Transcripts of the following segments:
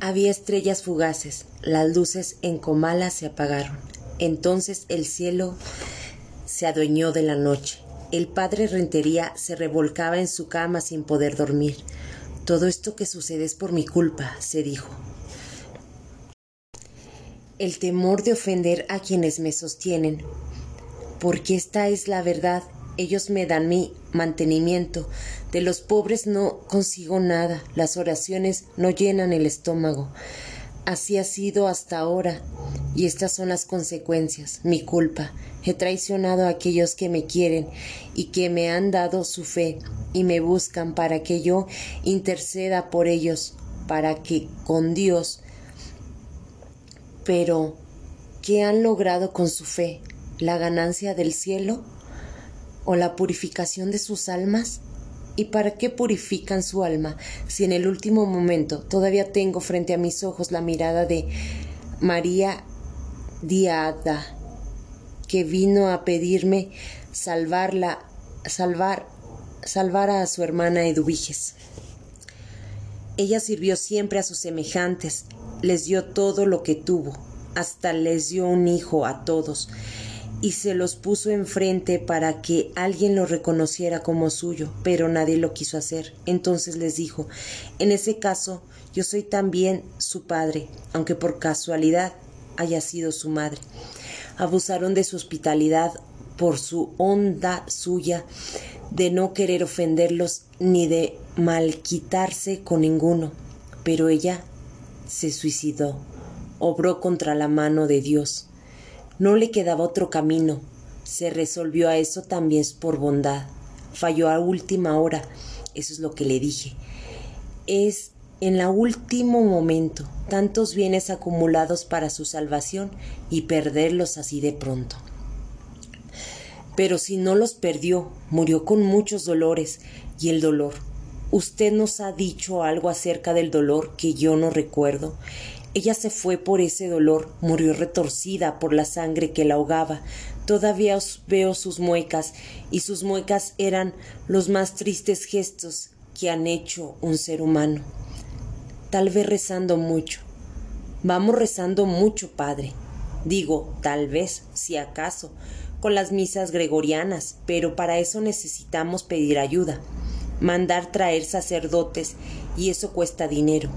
Había estrellas fugaces, las luces en Comala se apagaron. Entonces el cielo se adueñó de la noche. El padre Rentería se revolcaba en su cama sin poder dormir. Todo esto que sucede es por mi culpa, se dijo. El temor de ofender a quienes me sostienen, porque esta es la verdad, ellos me dan mi mantenimiento. De los pobres no consigo nada, las oraciones no llenan el estómago. Así ha sido hasta ahora, y estas son las consecuencias, mi culpa. He traicionado a aquellos que me quieren y que me han dado su fe y me buscan para que yo interceda por ellos, para que con Dios. Pero, ¿qué han logrado con su fe? ¿La ganancia del cielo? ¿O la purificación de sus almas? ¿Y para qué purifican su alma si en el último momento todavía tengo frente a mis ojos la mirada de María Diada, que vino a pedirme salvarla, salvar, salvar a su hermana Eduviges? Ella sirvió siempre a sus semejantes, les dio todo lo que tuvo, hasta les dio un hijo a todos, y se los puso enfrente para que alguien lo reconociera como suyo, pero nadie lo quiso hacer. Entonces les dijo, en ese caso yo soy también su padre, aunque por casualidad haya sido su madre. Abusaron de su hospitalidad por su honda suya de no querer ofenderlos ni de malquitarse con ninguno, pero ella se suicidó, obró contra la mano de Dios no le quedaba otro camino. Se resolvió a eso también por bondad. Falló a última hora. Eso es lo que le dije. Es en la último momento tantos bienes acumulados para su salvación y perderlos así de pronto. Pero si no los perdió, murió con muchos dolores y el dolor. Usted nos ha dicho algo acerca del dolor que yo no recuerdo. Ella se fue por ese dolor, murió retorcida por la sangre que la ahogaba. Todavía veo sus muecas, y sus muecas eran los más tristes gestos que han hecho un ser humano. Tal vez rezando mucho. Vamos rezando mucho, Padre. Digo, tal vez, si acaso, con las misas gregorianas, pero para eso necesitamos pedir ayuda, mandar traer sacerdotes, y eso cuesta dinero.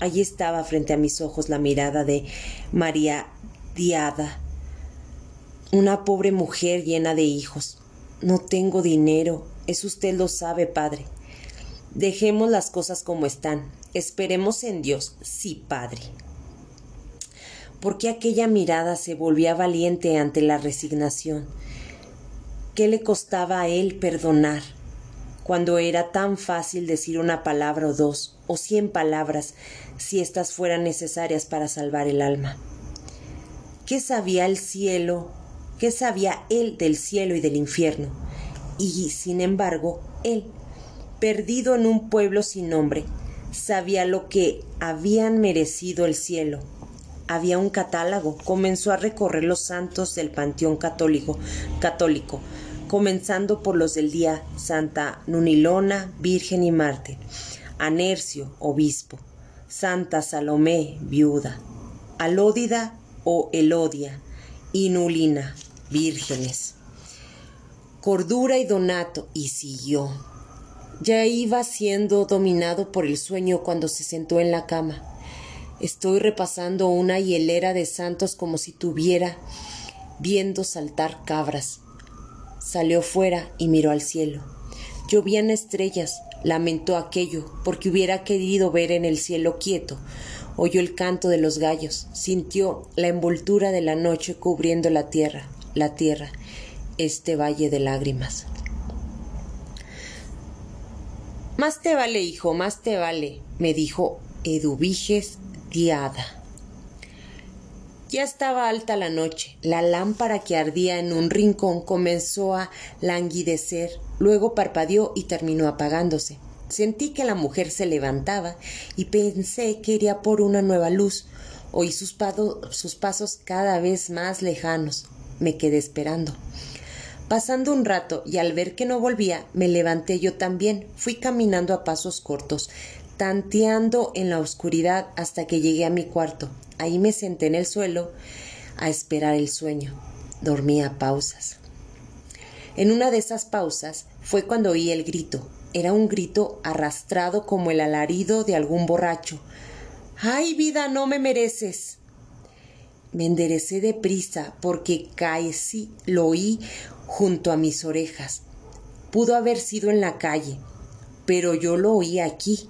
Allí estaba frente a mis ojos la mirada de María Diada, una pobre mujer llena de hijos. No tengo dinero, eso usted lo sabe, padre. Dejemos las cosas como están. Esperemos en Dios. Sí, padre. ¿Por qué aquella mirada se volvía valiente ante la resignación? ¿Qué le costaba a él perdonar? cuando era tan fácil decir una palabra o dos, o cien palabras, si éstas fueran necesarias para salvar el alma. ¿Qué sabía el cielo? ¿Qué sabía él del cielo y del infierno? Y, sin embargo, él, perdido en un pueblo sin nombre, sabía lo que habían merecido el cielo. Había un catálogo, comenzó a recorrer los santos del panteón católico, católico, comenzando por los del día Santa Nunilona, Virgen y Marte, Anercio, obispo, Santa Salomé, viuda, Alódida o Elodia, y Nulina, vírgenes. Cordura y Donato, y siguió. Ya iba siendo dominado por el sueño cuando se sentó en la cama. Estoy repasando una hielera de santos como si tuviera viendo saltar cabras. Salió fuera y miró al cielo. Llovían estrellas, lamentó aquello, porque hubiera querido ver en el cielo quieto. Oyó el canto de los gallos, sintió la envoltura de la noche cubriendo la tierra, la tierra, este valle de lágrimas. Más te vale, hijo, más te vale, me dijo Eduviges Diada. Ya estaba alta la noche. La lámpara que ardía en un rincón comenzó a languidecer, luego parpadeó y terminó apagándose. Sentí que la mujer se levantaba y pensé que iría por una nueva luz. Oí sus, sus pasos cada vez más lejanos. Me quedé esperando. Pasando un rato y al ver que no volvía, me levanté yo también. Fui caminando a pasos cortos. Tanteando en la oscuridad hasta que llegué a mi cuarto. Ahí me senté en el suelo a esperar el sueño. Dormía pausas. En una de esas pausas fue cuando oí el grito. Era un grito arrastrado como el alarido de algún borracho. ¡Ay, vida, no me mereces! Me enderecé deprisa porque casi lo oí junto a mis orejas. Pudo haber sido en la calle, pero yo lo oí aquí,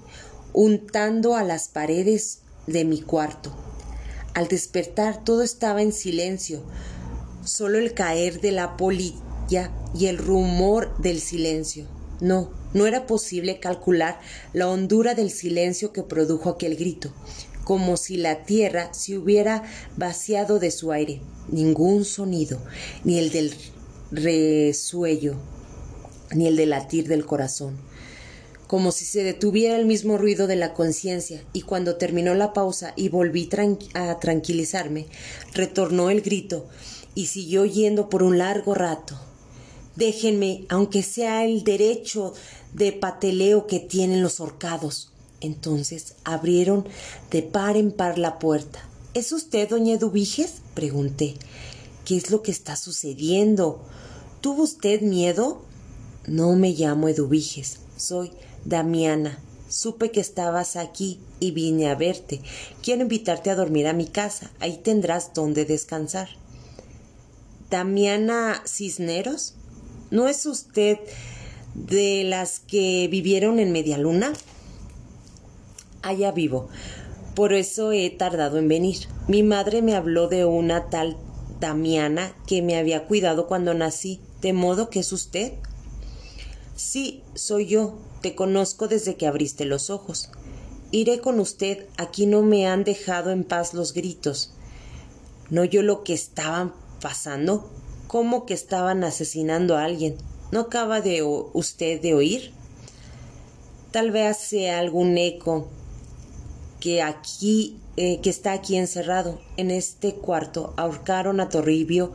untando a las paredes de mi cuarto. Al despertar todo estaba en silencio, solo el caer de la polilla y el rumor del silencio. No, no era posible calcular la hondura del silencio que produjo aquel grito, como si la tierra se hubiera vaciado de su aire. Ningún sonido, ni el del resuello, ni el del latir del corazón como si se detuviera el mismo ruido de la conciencia, y cuando terminó la pausa y volví a tranquilizarme, retornó el grito y siguió yendo por un largo rato. Déjenme, aunque sea el derecho de pateleo que tienen los horcados. Entonces abrieron de par en par la puerta. ¿Es usted doña Eduviges? pregunté. ¿Qué es lo que está sucediendo? ¿Tuvo usted miedo? No me llamo Eduviges, soy Damiana, supe que estabas aquí y vine a verte. Quiero invitarte a dormir a mi casa. Ahí tendrás donde descansar. Damiana Cisneros, ¿no es usted de las que vivieron en Media Luna? Allá vivo. Por eso he tardado en venir. Mi madre me habló de una tal Damiana que me había cuidado cuando nací, de modo que es usted. Sí, soy yo. Te conozco desde que abriste los ojos. Iré con usted. Aquí no me han dejado en paz los gritos. ¿No yo lo que estaban pasando? ¿Cómo que estaban asesinando a alguien? ¿No acaba de usted de oír? Tal vez sea algún eco que aquí eh, que está aquí encerrado en este cuarto ahorcaron a Torribio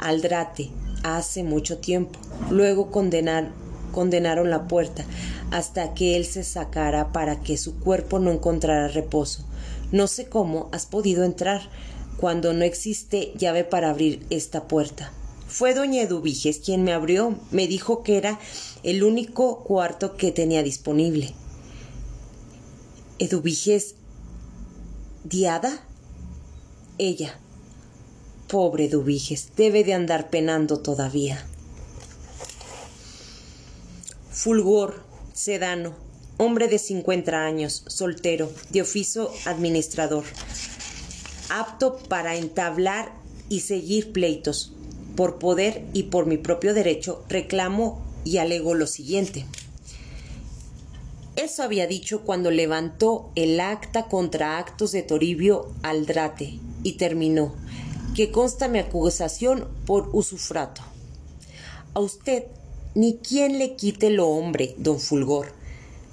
Aldrate hace mucho tiempo. Luego condenaron la puerta hasta que él se sacara para que su cuerpo no encontrara reposo. No sé cómo has podido entrar cuando no existe llave para abrir esta puerta. Fue doña Eduviges quien me abrió. Me dijo que era el único cuarto que tenía disponible. ¿Eduviges diada? Ella. Pobre Eduviges, debe de andar penando todavía. Fulgor, Sedano, hombre de 50 años, soltero, de oficio administrador, apto para entablar y seguir pleitos. Por poder y por mi propio derecho reclamo y alego lo siguiente. Eso había dicho cuando levantó el acta contra actos de Toribio Aldrate y terminó, que consta mi acusación por usufrato. A usted ni quien le quite lo hombre, don Fulgor.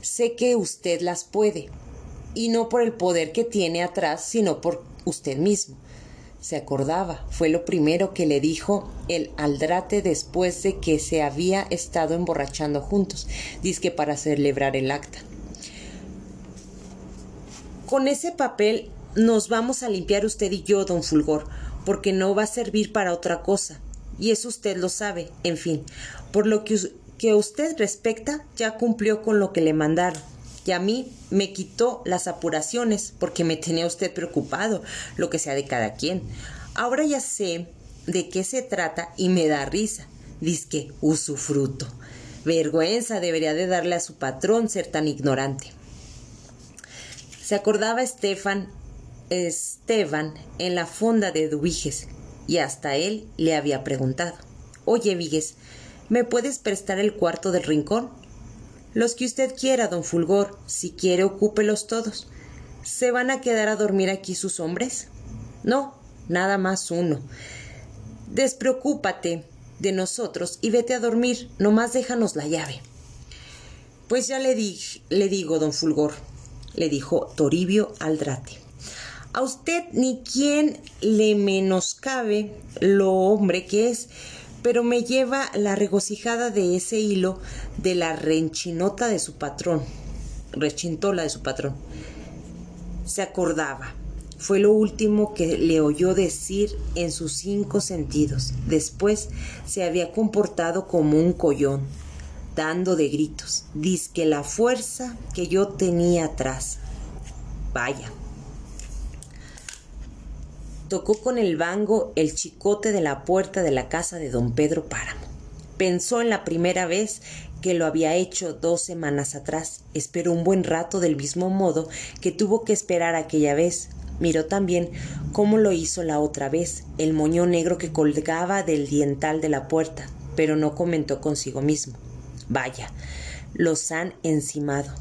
Sé que usted las puede, y no por el poder que tiene atrás, sino por usted mismo. Se acordaba, fue lo primero que le dijo el aldrate después de que se había estado emborrachando juntos, dizque para celebrar el acta. Con ese papel nos vamos a limpiar usted y yo, don Fulgor, porque no va a servir para otra cosa y eso usted lo sabe. En fin, por lo que, usted respecta, ya cumplió con lo que le mandaron. Y a mí me quitó las apuraciones porque me tenía usted preocupado, lo que sea de cada quien. Ahora ya sé de qué se trata y me da risa. Dice usufruto. Vergüenza debería de darle a su patrón ser tan ignorante. Se acordaba Estefan, Esteban en la fonda de Dubiges, y hasta él le había preguntado Oye, Vigues, ¿me puedes prestar el cuarto del rincón? Los que usted quiera, don Fulgor, si quiere ocúpelos todos. ¿Se van a quedar a dormir aquí sus hombres? No, nada más uno. Despreocúpate de nosotros y vete a dormir, nomás déjanos la llave. Pues ya le, di le digo, don Fulgor, le dijo Toribio Aldrate. A usted ni quien le menoscabe lo hombre que es, pero me lleva la regocijada de ese hilo de la renchinota de su patrón. rechintola de su patrón. Se acordaba. Fue lo último que le oyó decir en sus cinco sentidos. Después se había comportado como un collón, dando de gritos. que la fuerza que yo tenía atrás. Vaya. Tocó con el bango el chicote de la puerta de la casa de don Pedro Páramo. Pensó en la primera vez que lo había hecho dos semanas atrás. Esperó un buen rato del mismo modo que tuvo que esperar aquella vez. Miró también cómo lo hizo la otra vez, el moño negro que colgaba del diental de la puerta, pero no comentó consigo mismo. Vaya, los han encimado.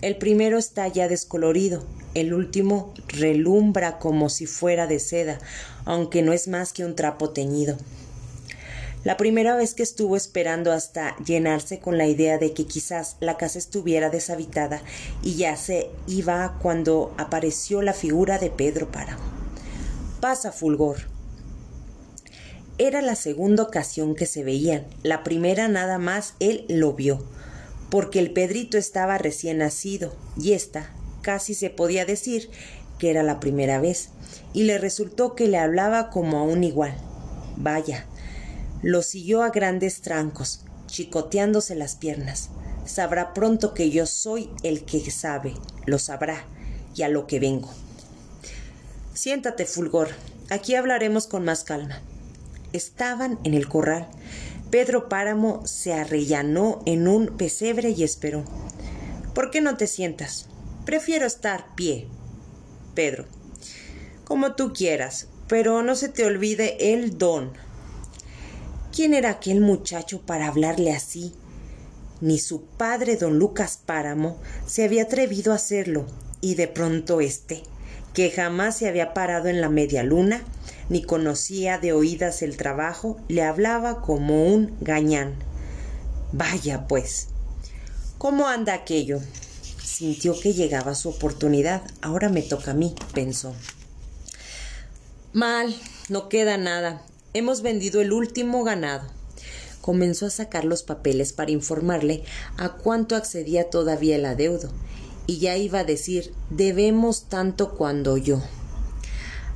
El primero está ya descolorido, el último relumbra como si fuera de seda, aunque no es más que un trapo teñido. La primera vez que estuvo esperando hasta llenarse con la idea de que quizás la casa estuviera deshabitada y ya se iba cuando apareció la figura de Pedro Páramo. Pasa, Fulgor. Era la segunda ocasión que se veían. La primera nada más él lo vio, porque el Pedrito estaba recién nacido y esta casi se podía decir que era la primera vez, y le resultó que le hablaba como a un igual. Vaya, lo siguió a grandes trancos, chicoteándose las piernas. Sabrá pronto que yo soy el que sabe, lo sabrá, y a lo que vengo. Siéntate, Fulgor, aquí hablaremos con más calma. Estaban en el corral. Pedro Páramo se arrellanó en un pesebre y esperó. ¿Por qué no te sientas? Prefiero estar pie. Pedro. Como tú quieras, pero no se te olvide el don, ¿Quién era aquel muchacho para hablarle así? Ni su padre, don Lucas Páramo, se había atrevido a hacerlo, y de pronto éste, que jamás se había parado en la media luna, ni conocía de oídas el trabajo, le hablaba como un gañán. Vaya, pues. ¿Cómo anda aquello? Sintió que llegaba su oportunidad. Ahora me toca a mí, pensó. Mal, no queda nada. Hemos vendido el último ganado. Comenzó a sacar los papeles para informarle a cuánto accedía todavía el adeudo, y ya iba a decir debemos tanto cuando yo.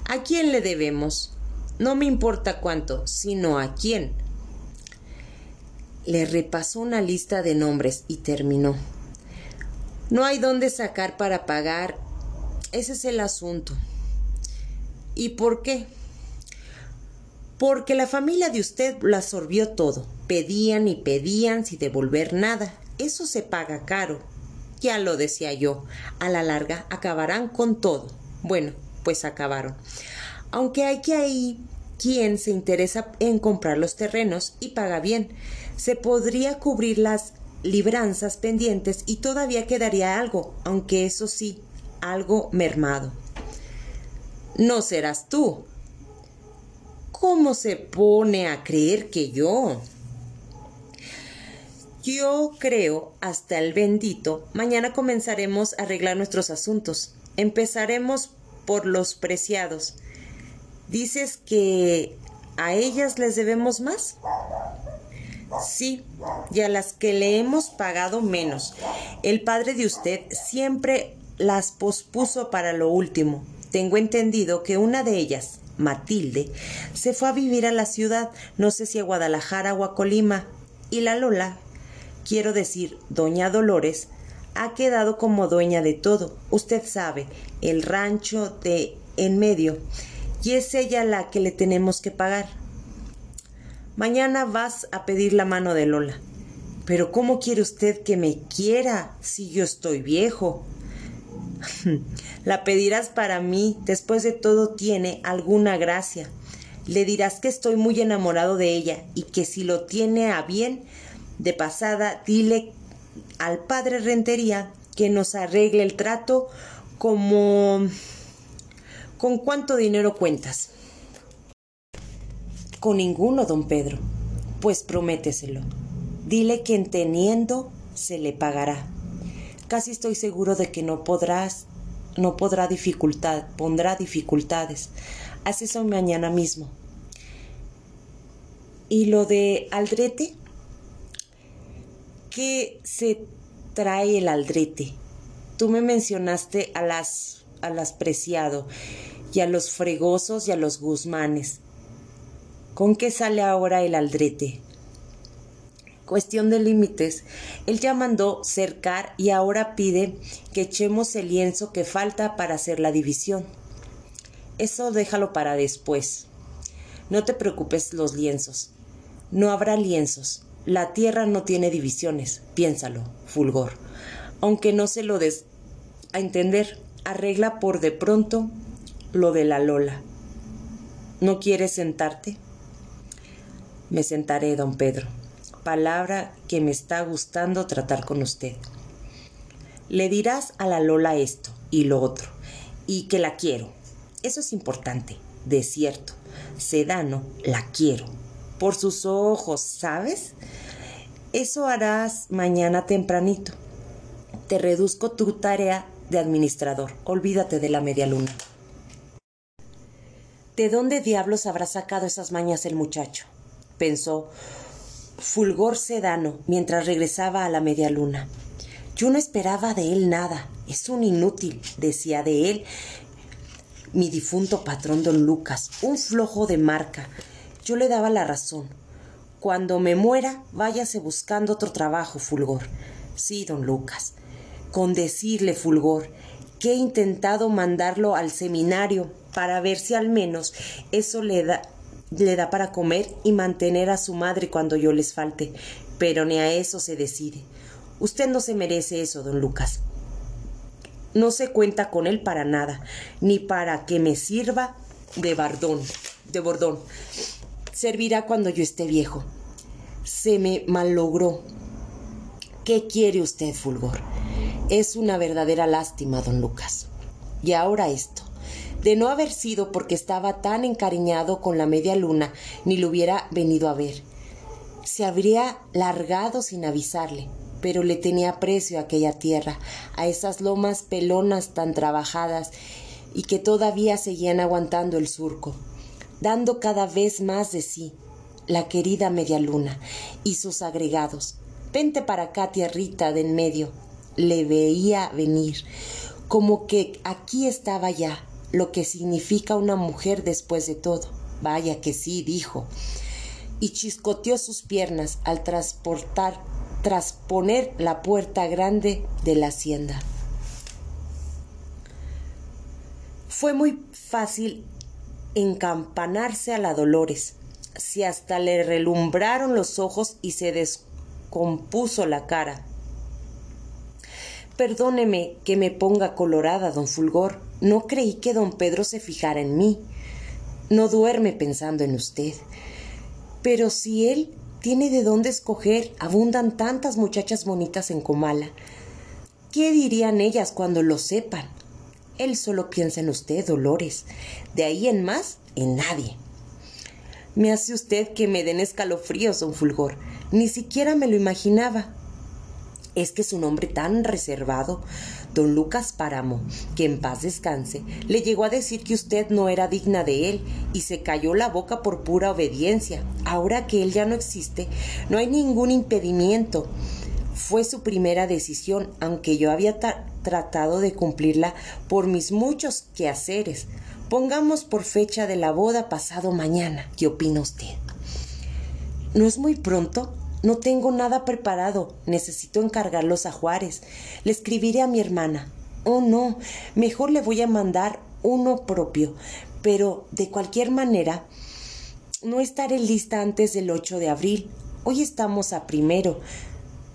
¿A quién le debemos? No me importa cuánto, sino a quién. Le repasó una lista de nombres y terminó. No hay dónde sacar para pagar. Ese es el asunto. ¿Y por qué? porque la familia de usted lo absorbió todo. Pedían y pedían sin devolver nada. Eso se paga caro. Ya lo decía yo, a la larga acabarán con todo. Bueno, pues acabaron. Aunque hay que ahí quien se interesa en comprar los terrenos y paga bien. Se podría cubrir las libranzas pendientes y todavía quedaría algo, aunque eso sí, algo mermado. No serás tú, ¿Cómo se pone a creer que yo? Yo creo, hasta el bendito, mañana comenzaremos a arreglar nuestros asuntos. Empezaremos por los preciados. ¿Dices que a ellas les debemos más? Sí, y a las que le hemos pagado menos. El padre de usted siempre las pospuso para lo último. Tengo entendido que una de ellas, Matilde, se fue a vivir a la ciudad, no sé si a Guadalajara o a Colima, y la Lola, quiero decir, doña Dolores, ha quedado como dueña de todo. Usted sabe, el rancho de en medio, y es ella la que le tenemos que pagar. Mañana vas a pedir la mano de Lola. Pero ¿cómo quiere usted que me quiera si yo estoy viejo? La pedirás para mí, después de todo tiene alguna gracia. Le dirás que estoy muy enamorado de ella y que si lo tiene a bien, de pasada, dile al padre Rentería que nos arregle el trato como... ¿Con cuánto dinero cuentas? Con ninguno, don Pedro. Pues prométeselo. Dile que en teniendo se le pagará. Casi estoy seguro de que no podrás, no podrá dificultad, pondrá dificultades. Haz eso mañana mismo. ¿Y lo de Aldrete? Que se trae el aldrete. Tú me mencionaste a las, a las preciado y a los fregosos y a los guzmanes. ¿Con qué sale ahora el aldrete? Cuestión de límites. Él ya mandó cercar y ahora pide que echemos el lienzo que falta para hacer la división. Eso déjalo para después. No te preocupes los lienzos. No habrá lienzos. La tierra no tiene divisiones. Piénsalo, Fulgor. Aunque no se lo des a entender, arregla por de pronto lo de la Lola. ¿No quieres sentarte? Me sentaré, don Pedro. Palabra que me está gustando tratar con usted. Le dirás a la Lola esto y lo otro, y que la quiero. Eso es importante, de cierto. Sedano, la quiero. Por sus ojos, ¿sabes? Eso harás mañana tempranito. Te reduzco tu tarea de administrador. Olvídate de la media luna. ¿De dónde diablos habrá sacado esas mañas el muchacho? Pensó Fulgor Sedano mientras regresaba a la media luna. Yo no esperaba de él nada. Es un inútil, decía de él mi difunto patrón don Lucas, un flojo de marca. Yo le daba la razón. Cuando me muera, váyase buscando otro trabajo, Fulgor. Sí, don Lucas. Con decirle, Fulgor, que he intentado mandarlo al seminario para ver si al menos eso le da, le da para comer y mantener a su madre cuando yo les falte. Pero ni a eso se decide. Usted no se merece eso, don Lucas. No se cuenta con él para nada, ni para que me sirva de bardón, de bordón. Servirá cuando yo esté viejo. Se me malogró. ¿Qué quiere usted, Fulgor? Es una verdadera lástima, don Lucas. Y ahora esto. De no haber sido porque estaba tan encariñado con la media luna, ni lo hubiera venido a ver. Se habría largado sin avisarle pero le tenía precio a aquella tierra, a esas lomas pelonas tan trabajadas y que todavía seguían aguantando el surco, dando cada vez más de sí, la querida media luna y sus agregados. Vente para acá, tierrita de en medio. Le veía venir, como que aquí estaba ya, lo que significa una mujer después de todo. Vaya que sí, dijo. Y chiscoteó sus piernas al transportar tras poner la puerta grande de la hacienda. Fue muy fácil encampanarse a la Dolores, si hasta le relumbraron los ojos y se descompuso la cara. Perdóneme que me ponga colorada, don Fulgor. No creí que don Pedro se fijara en mí. No duerme pensando en usted. Pero si él tiene de dónde escoger, abundan tantas muchachas bonitas en Comala. ¿Qué dirían ellas cuando lo sepan? Él solo piensa en usted, Dolores. De ahí en más, en nadie. Me hace usted que me den escalofríos, don Fulgor. Ni siquiera me lo imaginaba. Es que es un hombre tan reservado. Don Lucas Páramo, que en paz descanse, le llegó a decir que usted no era digna de él y se cayó la boca por pura obediencia. Ahora que él ya no existe, no hay ningún impedimento. Fue su primera decisión, aunque yo había tratado de cumplirla por mis muchos quehaceres. Pongamos por fecha de la boda pasado mañana. ¿Qué opina usted? ¿No es muy pronto? No tengo nada preparado. Necesito encargarlos a Juárez. Le escribiré a mi hermana. Oh, no. Mejor le voy a mandar uno propio. Pero, de cualquier manera, no estaré lista antes del 8 de abril. Hoy estamos a primero.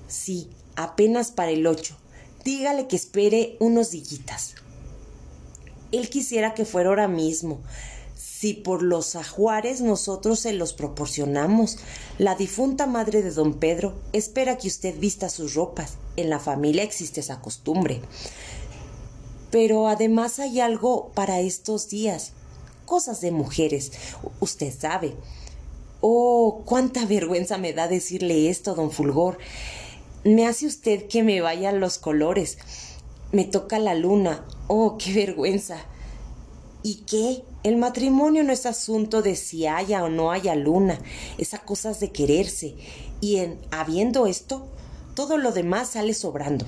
Sí, apenas para el 8. Dígale que espere unos dillitas. Él quisiera que fuera ahora mismo si por los ajuares nosotros se los proporcionamos. La difunta madre de don Pedro espera que usted vista sus ropas. En la familia existe esa costumbre. Pero además hay algo para estos días. Cosas de mujeres. Usted sabe. Oh, cuánta vergüenza me da decirle esto, don Fulgor. Me hace usted que me vayan los colores. Me toca la luna. Oh, qué vergüenza. ¿Y qué? El matrimonio no es asunto de si haya o no haya luna, es a cosas de quererse. Y en habiendo esto, Todo lo demás sale sobrando.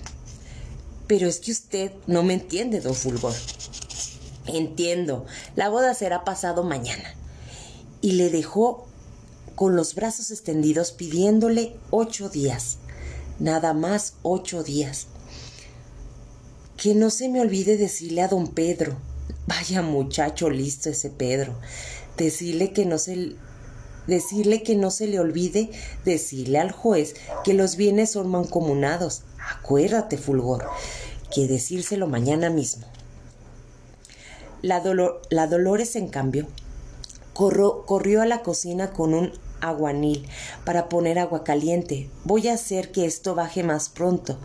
Pero es que usted no me entiende, don Fulgor. Entiendo, la boda será pasado mañana. Y le dejó con los brazos extendidos pidiéndole ocho días. Nada más ocho días. Que no se me olvide decirle a don Pedro. Vaya muchacho listo ese Pedro. Decirle que no se decirle que no se le olvide decirle al juez que los bienes son mancomunados. Acuérdate, Fulgor, que decírselo mañana mismo. La, la Dolores, en cambio, corrió a la cocina con un aguanil para poner agua caliente. Voy a hacer que esto baje más pronto,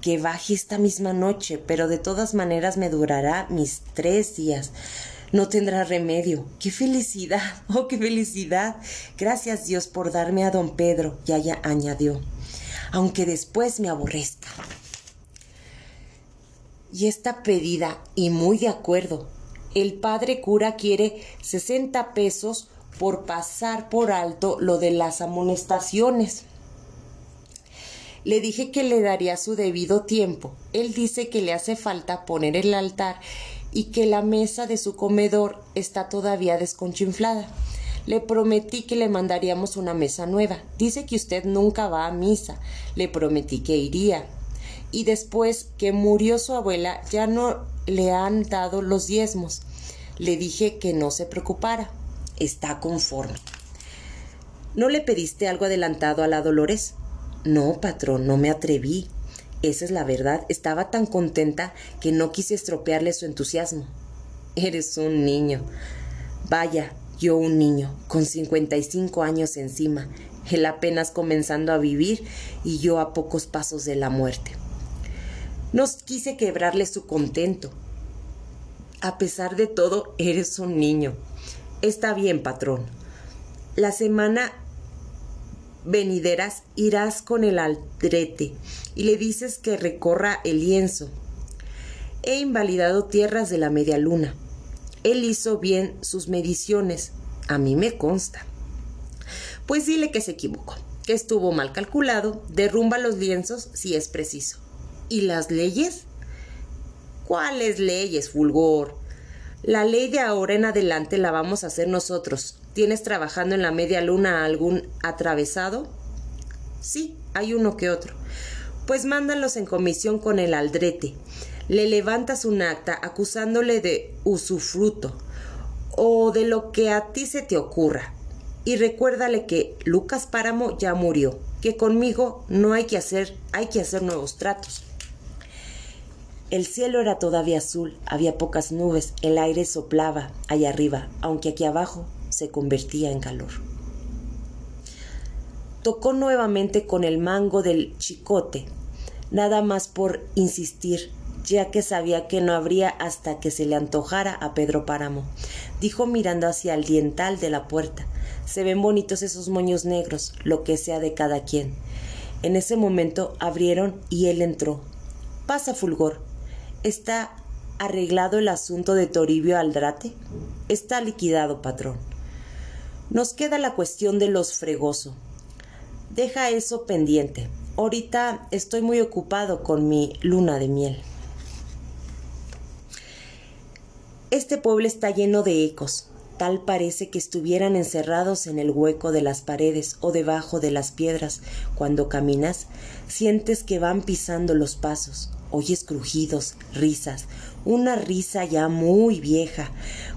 que baje esta misma noche, pero de todas maneras me durará mis tres días. No tendrá remedio. ¡Qué felicidad! ¡Oh, qué felicidad! Gracias Dios por darme a don Pedro, ya añadió, aunque después me aborrezca. Y está pedida, y muy de acuerdo. El padre cura quiere sesenta pesos por pasar por alto lo de las amonestaciones. Le dije que le daría su debido tiempo. Él dice que le hace falta poner el altar y que la mesa de su comedor está todavía desconchinflada. Le prometí que le mandaríamos una mesa nueva. Dice que usted nunca va a misa. Le prometí que iría. Y después que murió su abuela ya no le han dado los diezmos. Le dije que no se preocupara. Está conforme. ¿No le pediste algo adelantado a la Dolores? No, patrón, no me atreví. Esa es la verdad. Estaba tan contenta que no quise estropearle su entusiasmo. Eres un niño. Vaya, yo un niño, con cincuenta y cinco años encima, él apenas comenzando a vivir y yo a pocos pasos de la muerte. No quise quebrarle su contento. A pesar de todo, eres un niño. Está bien, patrón. La semana venideras irás con el aldrete y le dices que recorra el lienzo. He invalidado tierras de la media luna. Él hizo bien sus mediciones, a mí me consta. Pues dile que se equivocó, que estuvo mal calculado, derrumba los lienzos si es preciso. ¿Y las leyes? ¿Cuáles leyes, Fulgor? La ley de ahora en adelante la vamos a hacer nosotros. ¿Tienes trabajando en la media luna algún atravesado? Sí, hay uno que otro. Pues mándalos en comisión con el aldrete. Le levantas un acta acusándole de usufruto o de lo que a ti se te ocurra. Y recuérdale que Lucas Páramo ya murió, que conmigo no hay que hacer, hay que hacer nuevos tratos. El cielo era todavía azul, había pocas nubes, el aire soplaba allá arriba, aunque aquí abajo se convertía en calor. Tocó nuevamente con el mango del chicote, nada más por insistir, ya que sabía que no habría hasta que se le antojara a Pedro Páramo. Dijo mirando hacia el diental de la puerta. Se ven bonitos esos moños negros, lo que sea de cada quien. En ese momento abrieron y él entró. Pasa, Fulgor, ¿Está arreglado el asunto de Toribio Aldrate? Está liquidado, patrón. Nos queda la cuestión de los fregoso. Deja eso pendiente. Ahorita estoy muy ocupado con mi luna de miel. Este pueblo está lleno de ecos. Tal parece que estuvieran encerrados en el hueco de las paredes o debajo de las piedras. Cuando caminas, sientes que van pisando los pasos oyes crujidos, risas, una risa ya muy vieja,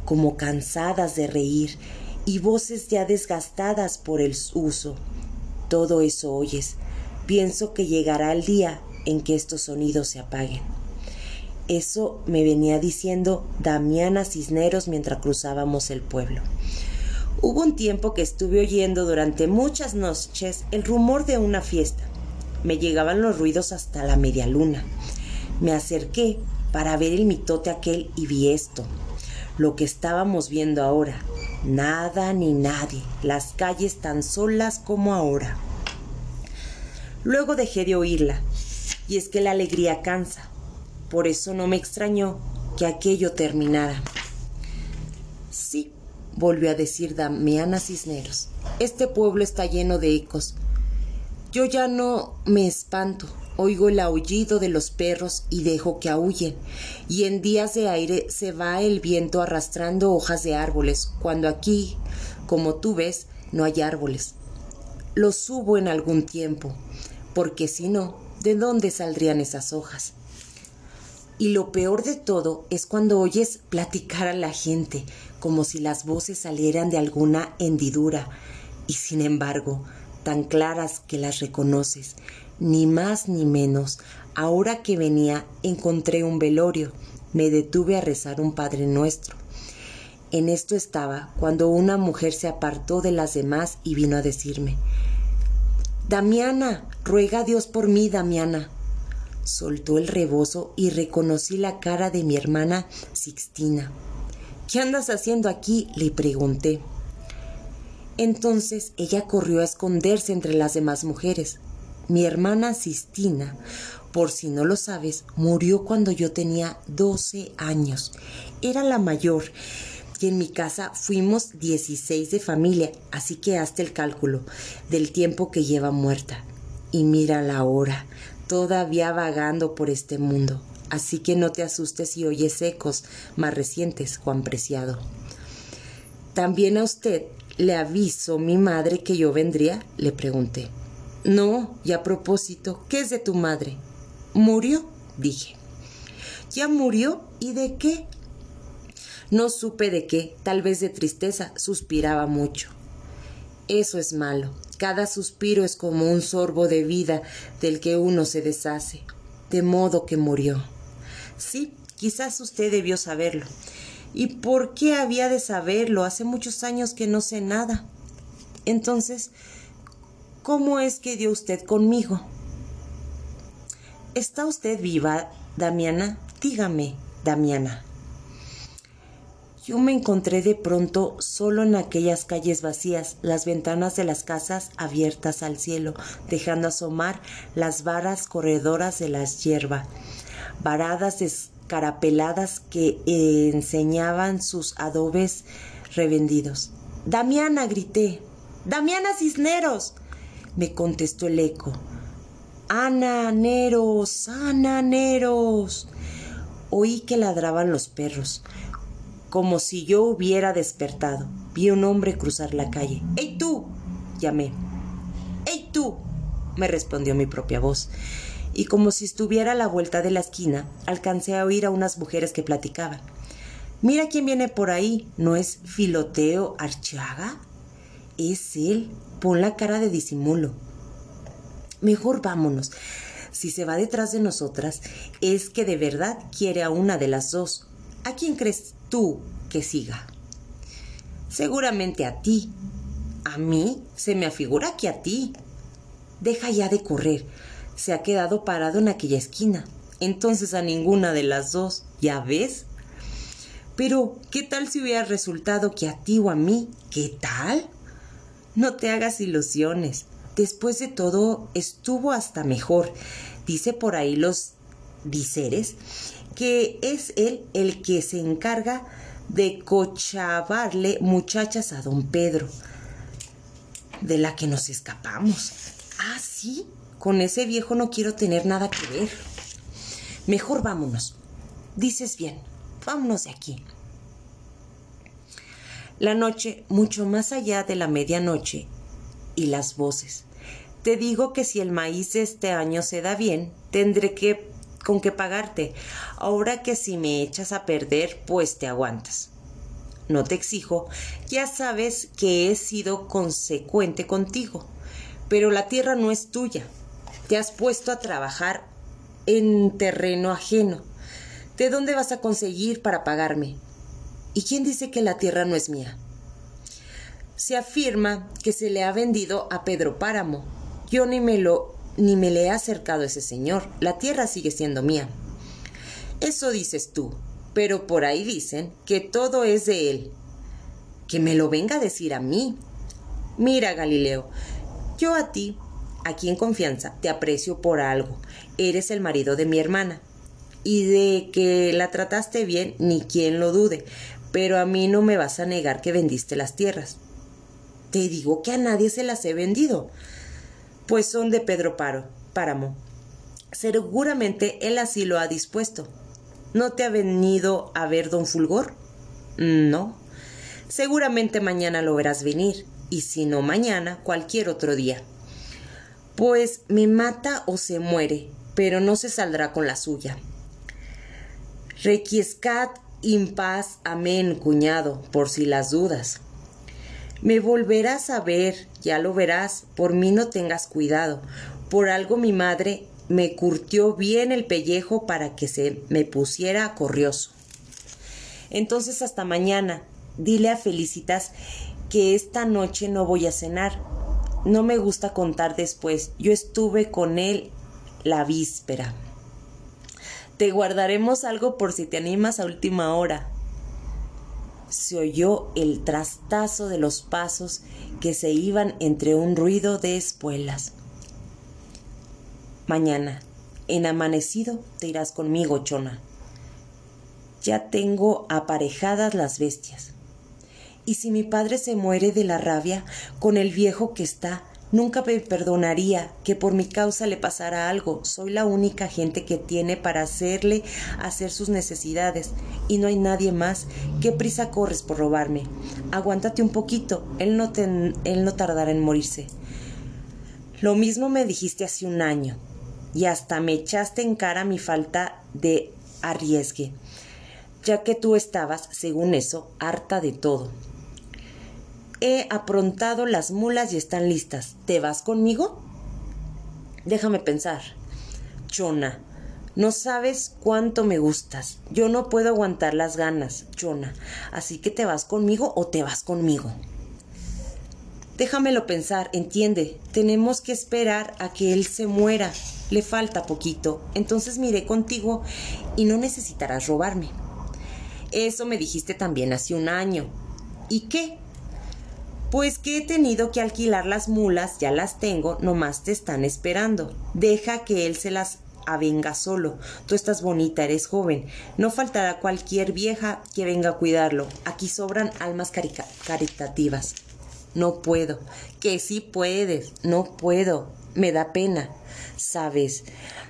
como cansadas de reír, y voces ya desgastadas por el uso. Todo eso oyes. Pienso que llegará el día en que estos sonidos se apaguen. Eso me venía diciendo Damiana Cisneros mientras cruzábamos el pueblo. Hubo un tiempo que estuve oyendo durante muchas noches el rumor de una fiesta. Me llegaban los ruidos hasta la media luna. Me acerqué para ver el mitote aquel y vi esto. Lo que estábamos viendo ahora. Nada ni nadie. Las calles tan solas como ahora. Luego dejé de oírla. Y es que la alegría cansa. Por eso no me extrañó que aquello terminara. Sí, volvió a decir Damiana Cisneros. Este pueblo está lleno de ecos. Yo ya no me espanto, oigo el aullido de los perros y dejo que aúllen, y en días de aire se va el viento arrastrando hojas de árboles, cuando aquí, como tú ves, no hay árboles. Los subo en algún tiempo, porque si no, ¿de dónde saldrían esas hojas? Y lo peor de todo es cuando oyes platicar a la gente, como si las voces salieran de alguna hendidura, y sin embargo, tan claras que las reconoces, ni más ni menos. Ahora que venía, encontré un velorio, me detuve a rezar un Padre Nuestro. En esto estaba cuando una mujer se apartó de las demás y vino a decirme Damiana, ruega a Dios por mí, Damiana. Soltó el rebozo y reconocí la cara de mi hermana Sixtina. ¿Qué andas haciendo aquí? le pregunté. Entonces ella corrió a esconderse entre las demás mujeres. Mi hermana Sistina, por si no lo sabes, murió cuando yo tenía 12 años. Era la mayor y en mi casa fuimos 16 de familia, así que hazte el cálculo del tiempo que lleva muerta. Y mira la hora, todavía vagando por este mundo. Así que no te asustes si oyes ecos más recientes, Juan Preciado. También a usted ¿Le aviso mi madre que yo vendría? le pregunté. No, y a propósito, ¿qué es de tu madre? Murió, dije. ¿Ya murió? ¿Y de qué? No supe de qué, tal vez de tristeza, suspiraba mucho. Eso es malo. Cada suspiro es como un sorbo de vida del que uno se deshace. De modo que murió. Sí, quizás usted debió saberlo. ¿Y por qué había de saberlo? Hace muchos años que no sé nada. Entonces, ¿cómo es que dio usted conmigo? ¿Está usted viva, Damiana? Dígame, Damiana. Yo me encontré de pronto solo en aquellas calles vacías, las ventanas de las casas abiertas al cielo, dejando asomar las varas corredoras de las hierba, varadas de carapeladas que enseñaban sus adobes revendidos. Damiana, grité. Damiana Cisneros. Me contestó el eco. Ananeros, ananeros. Oí que ladraban los perros, como si yo hubiera despertado. Vi un hombre cruzar la calle. ¡Ey tú! llamé. ¡Ey tú! me respondió mi propia voz y como si estuviera a la vuelta de la esquina, alcancé a oír a unas mujeres que platicaban. Mira quién viene por ahí, ¿no es Filoteo Archiaga? Es él. Pon la cara de disimulo. Mejor vámonos. Si se va detrás de nosotras, es que de verdad quiere a una de las dos. ¿A quién crees tú que siga? Seguramente a ti. A mí se me afigura que a ti. Deja ya de correr se ha quedado parado en aquella esquina. Entonces a ninguna de las dos, ¿ya ves? Pero, ¿qué tal si hubiera resultado que a ti o a mí? ¿Qué tal? No te hagas ilusiones. Después de todo, estuvo hasta mejor. Dice por ahí los diceres que es él el que se encarga de cochavarle muchachas a don Pedro, de la que nos escapamos. Ah, sí, con ese viejo no quiero tener nada que ver. Mejor vámonos. Dices bien, vámonos de aquí. La noche, mucho más allá de la medianoche, y las voces. Te digo que si el maíz este año se da bien, tendré que con qué pagarte. Ahora que si me echas a perder, pues te aguantas. No te exijo, ya sabes que he sido consecuente contigo, pero la tierra no es tuya, te has puesto a trabajar en terreno ajeno. ¿De dónde vas a conseguir para pagarme? ¿Y quién dice que la tierra no es mía? Se afirma que se le ha vendido a Pedro Páramo. Yo ni me lo ni me le he acercado a ese señor. La tierra sigue siendo mía. Eso dices tú, pero por ahí dicen que todo es de él. Que me lo venga a decir a mí. Mira, Galileo, yo a ti aquí en confianza, te aprecio por algo. Eres el marido de mi hermana. Y de que la trataste bien, ni quien lo dude. Pero a mí no me vas a negar que vendiste las tierras. Te digo que a nadie se las he vendido. pues son de Pedro Paro, Páramo. Seguramente él así lo ha dispuesto. ¿No te ha venido a ver don Fulgor? No. Seguramente mañana lo verás venir, y si no mañana, cualquier otro día. Pues me mata o se muere, pero no se saldrá con la suya. Requiescat in paz, amén, cuñado, por si las dudas. Me volverás a ver, ya lo verás, por mí no tengas cuidado. Por algo mi madre me curtió bien el pellejo para que se me pusiera corrioso. Entonces hasta mañana, dile a Felicitas que esta noche no voy a cenar. No me gusta contar después. Yo estuve con él la víspera. Te guardaremos algo por si te animas a última hora. Se oyó el trastazo de los pasos que se iban entre un ruido de espuelas. Mañana, en amanecido, te irás conmigo, Chona. Ya tengo aparejadas las bestias. Y si mi padre se muere de la rabia con el viejo que está, nunca me perdonaría que por mi causa le pasara algo. Soy la única gente que tiene para hacerle hacer sus necesidades y no hay nadie más. ¿Qué prisa corres por robarme? Aguántate un poquito, él no, él no tardará en morirse. Lo mismo me dijiste hace un año y hasta me echaste en cara mi falta de arriesgue, ya que tú estabas, según eso, harta de todo. He aprontado las mulas y están listas. ¿Te vas conmigo? Déjame pensar. Chona, no sabes cuánto me gustas. Yo no puedo aguantar las ganas, Chona. Así que te vas conmigo o te vas conmigo. Déjamelo pensar, entiende. Tenemos que esperar a que él se muera le falta poquito, entonces miré contigo y no necesitarás robarme. Eso me dijiste también hace un año. ¿Y qué? Pues que he tenido que alquilar las mulas, ya las tengo, nomás te están esperando. Deja que él se las avenga solo. Tú estás bonita, eres joven. No faltará cualquier vieja que venga a cuidarlo. Aquí sobran almas caritativas. No puedo. Que sí puedes. No puedo. Me da pena sabes,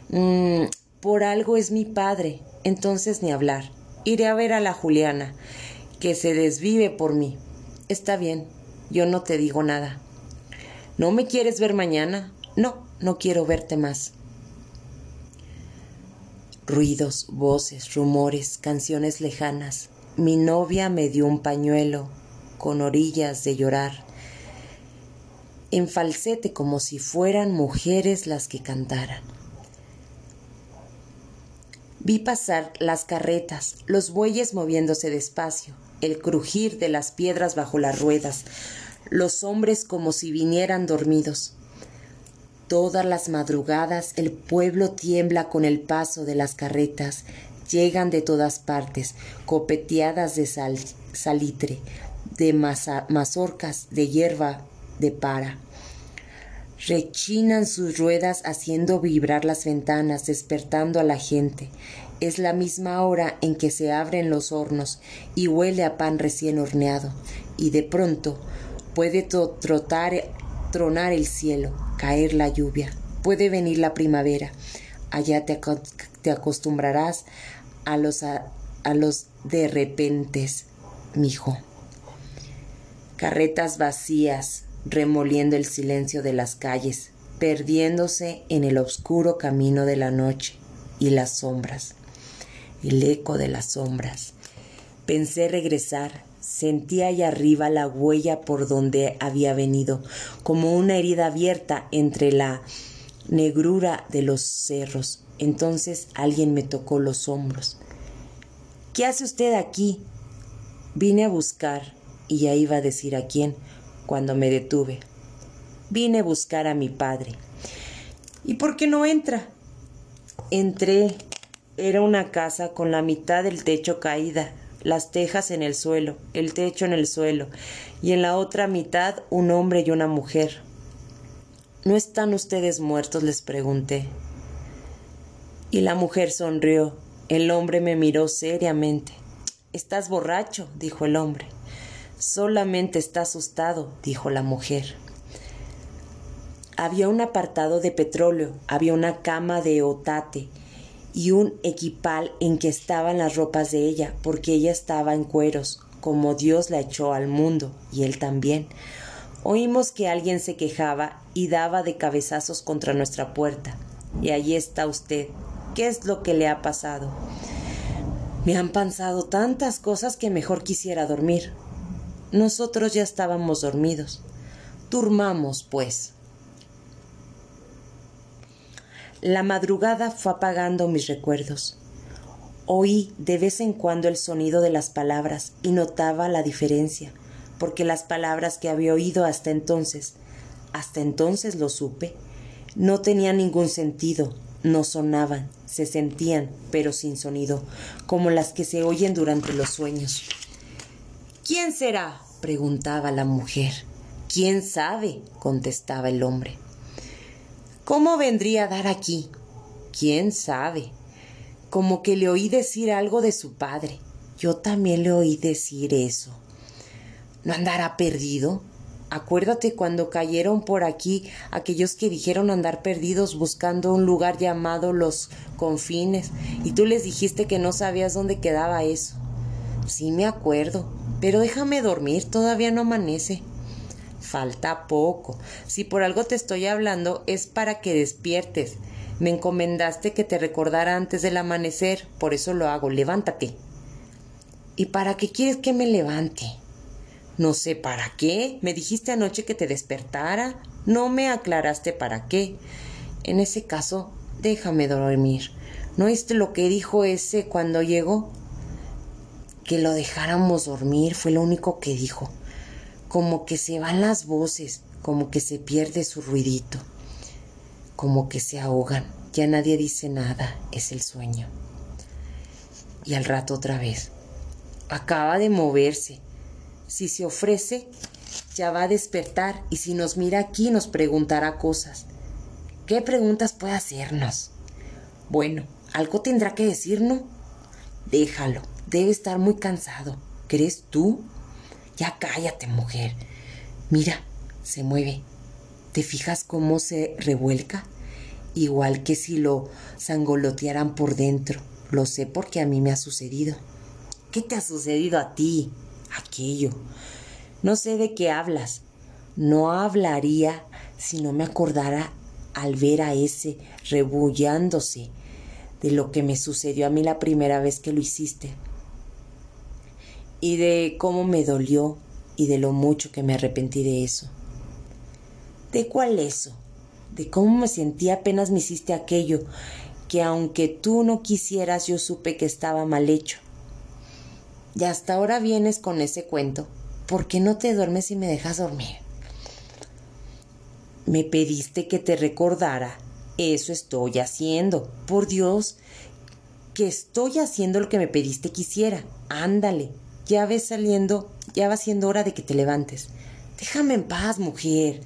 mm, por algo es mi padre, entonces ni hablar. Iré a ver a la Juliana, que se desvive por mí. Está bien, yo no te digo nada. ¿No me quieres ver mañana? No, no quiero verte más. Ruidos, voces, rumores, canciones lejanas. Mi novia me dio un pañuelo con orillas de llorar en falsete como si fueran mujeres las que cantaran. Vi pasar las carretas, los bueyes moviéndose despacio, el crujir de las piedras bajo las ruedas, los hombres como si vinieran dormidos. Todas las madrugadas el pueblo tiembla con el paso de las carretas, llegan de todas partes, copeteadas de salitre, de mazorcas, de hierba, de para. Rechinan sus ruedas haciendo vibrar las ventanas, despertando a la gente. Es la misma hora en que se abren los hornos y huele a pan recién horneado. Y de pronto puede trotar, tronar el cielo, caer la lluvia, puede venir la primavera. Allá te, te acostumbrarás a los, a, a los de repentes, mijo. Carretas vacías, remoliendo el silencio de las calles, perdiéndose en el oscuro camino de la noche y las sombras, el eco de las sombras. Pensé regresar, sentí allá arriba la huella por donde había venido, como una herida abierta entre la negrura de los cerros. Entonces alguien me tocó los hombros. ¿Qué hace usted aquí? Vine a buscar, y ya iba a decir a quién, cuando me detuve. Vine a buscar a mi padre. ¿Y por qué no entra? Entré. Era una casa con la mitad del techo caída, las tejas en el suelo, el techo en el suelo, y en la otra mitad un hombre y una mujer. ¿No están ustedes muertos? les pregunté. Y la mujer sonrió. El hombre me miró seriamente. Estás borracho, dijo el hombre. Solamente está asustado, dijo la mujer. Había un apartado de petróleo, había una cama de otate y un equipal en que estaban las ropas de ella, porque ella estaba en cueros, como Dios la echó al mundo, y él también. Oímos que alguien se quejaba y daba de cabezazos contra nuestra puerta. Y allí está usted. ¿Qué es lo que le ha pasado? Me han pasado tantas cosas que mejor quisiera dormir. Nosotros ya estábamos dormidos. Durmamos, pues. La madrugada fue apagando mis recuerdos. Oí de vez en cuando el sonido de las palabras y notaba la diferencia, porque las palabras que había oído hasta entonces, hasta entonces lo supe, no tenían ningún sentido, no sonaban, se sentían, pero sin sonido, como las que se oyen durante los sueños. ¿Quién será? preguntaba la mujer. ¿Quién sabe? contestaba el hombre. ¿Cómo vendría a dar aquí? ¿Quién sabe? Como que le oí decir algo de su padre. Yo también le oí decir eso. ¿No andará perdido? Acuérdate cuando cayeron por aquí aquellos que dijeron andar perdidos buscando un lugar llamado los confines, y tú les dijiste que no sabías dónde quedaba eso. Sí me acuerdo, pero déjame dormir, todavía no amanece falta poco. Si por algo te estoy hablando es para que despiertes. Me encomendaste que te recordara antes del amanecer, por eso lo hago. Levántate. ¿Y para qué quieres que me levante? No sé para qué. Me dijiste anoche que te despertara. No me aclaraste para qué. En ese caso, déjame dormir. ¿No oíste lo que dijo ese cuando llegó? Que lo dejáramos dormir, fue lo único que dijo como que se van las voces, como que se pierde su ruidito, como que se ahogan, ya nadie dice nada, es el sueño. Y al rato otra vez, acaba de moverse, si se ofrece, ya va a despertar y si nos mira aquí nos preguntará cosas. ¿Qué preguntas puede hacernos? Bueno, algo tendrá que decirnos. Déjalo, debe estar muy cansado. ¿Crees tú? Ya cállate, mujer. Mira, se mueve. ¿Te fijas cómo se revuelca? Igual que si lo sangolotearan por dentro. Lo sé porque a mí me ha sucedido. ¿Qué te ha sucedido a ti? Aquello. No sé de qué hablas. No hablaría si no me acordara al ver a ese rebullándose de lo que me sucedió a mí la primera vez que lo hiciste y de cómo me dolió y de lo mucho que me arrepentí de eso. ¿De cuál eso? De cómo me sentí apenas me hiciste aquello, que aunque tú no quisieras yo supe que estaba mal hecho. Y hasta ahora vienes con ese cuento. ¿Por qué no te duermes y me dejas dormir? Me pediste que te recordara. Eso estoy haciendo. Por Dios, que estoy haciendo lo que me pediste que hiciera. Ándale, ya ves saliendo, ya va siendo hora de que te levantes. Déjame en paz, mujer.